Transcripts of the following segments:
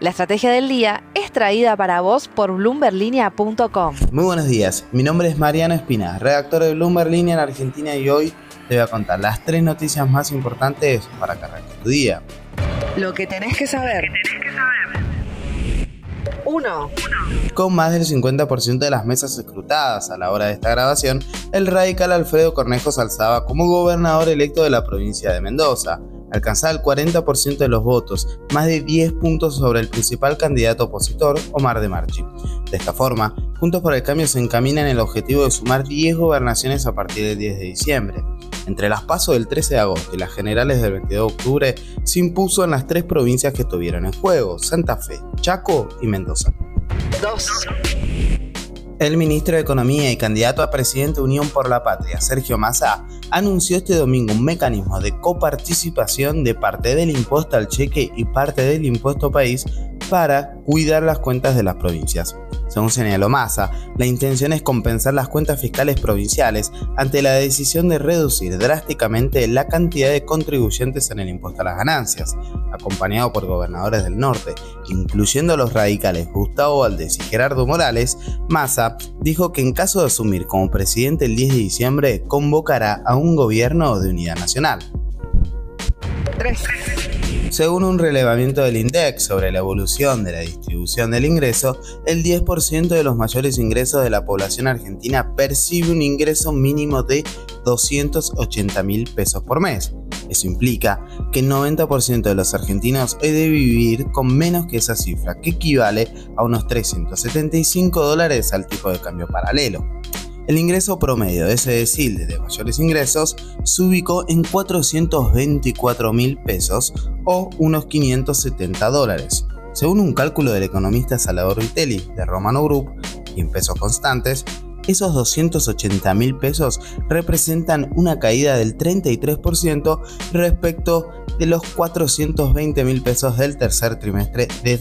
La estrategia del día es traída para vos por bloomberlinia.com. Muy buenos días, mi nombre es Mariano Espina, redactor de Bloomberg Línea en Argentina y hoy te voy a contar las tres noticias más importantes para que arranque tu día. Lo que tenés que saber. 1. Con más del 50% de las mesas escrutadas a la hora de esta grabación, el radical Alfredo Cornejo se alzaba como gobernador electo de la provincia de Mendoza alcanzaba el 40% de los votos, más de 10 puntos sobre el principal candidato opositor, Omar de Marchi. De esta forma, Juntos por el Cambio se encamina en el objetivo de sumar 10 gobernaciones a partir del 10 de diciembre. Entre las pasos del 13 de agosto y las generales del 22 de octubre, se impuso en las tres provincias que estuvieron en juego, Santa Fe, Chaco y Mendoza. 2. El ministro de Economía y candidato a presidente de Unión por la Patria, Sergio Massa, anunció este domingo un mecanismo de coparticipación de parte del impuesto al cheque y parte del impuesto país para cuidar las cuentas de las provincias. Según señaló Massa, la intención es compensar las cuentas fiscales provinciales ante la decisión de reducir drásticamente la cantidad de contribuyentes en el impuesto a las ganancias, acompañado por gobernadores del norte, incluyendo los radicales Gustavo Valdés y Gerardo Morales, Massa dijo que en caso de asumir como presidente el 10 de diciembre convocará a un gobierno de unidad nacional. 3. Según un relevamiento del INDEX sobre la evolución de la distribución del ingreso, el 10% de los mayores ingresos de la población argentina percibe un ingreso mínimo de 280 mil pesos por mes. Eso implica que el 90% de los argentinos he de vivir con menos que esa cifra, que equivale a unos 375 dólares al tipo de cambio paralelo. El ingreso promedio de ese decil de mayores ingresos se ubicó en 424 mil pesos o unos 570 dólares. Según un cálculo del economista Salvador Vitelli de Romano Group, y en pesos constantes, esos 280 mil pesos representan una caída del 33% respecto de los 420 mil pesos del tercer trimestre de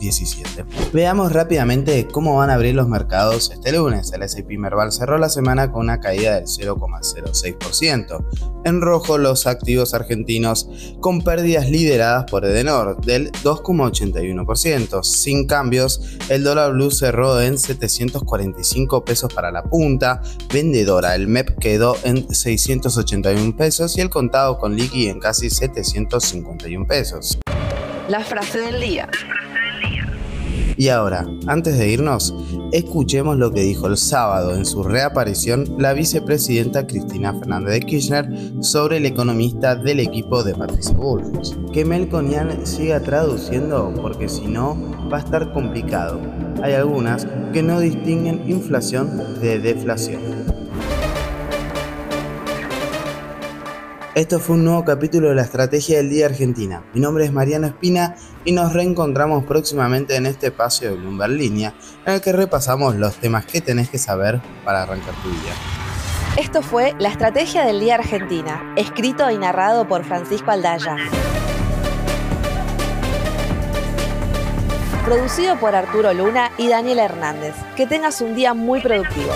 2017. Veamos rápidamente cómo van a abrir los mercados este lunes. El S&P Merval cerró la semana con una caída del 0,06%. En rojo los activos argentinos con pérdidas lideradas por Edenor del 2,81%. Sin cambios, el dólar blue cerró en 745 pesos para la punta vendedora. El MEP quedó en 681 pesos y el contado con liqui en casi 751 pesos. La frase del día. Y ahora, antes de irnos, escuchemos lo que dijo el sábado en su reaparición la vicepresidenta Cristina Fernández de Kirchner sobre el economista del equipo de Patricia Bullrich. Que Melconian siga traduciendo porque si no va a estar complicado. Hay algunas que no distinguen inflación de deflación. Esto fue un nuevo capítulo de la Estrategia del Día Argentina. Mi nombre es Mariano Espina y nos reencontramos próximamente en este espacio de Bloomberg Línea, en el que repasamos los temas que tenés que saber para arrancar tu día. Esto fue La Estrategia del Día Argentina, escrito y narrado por Francisco Aldaya. Producido por Arturo Luna y Daniel Hernández. Que tengas un día muy productivo.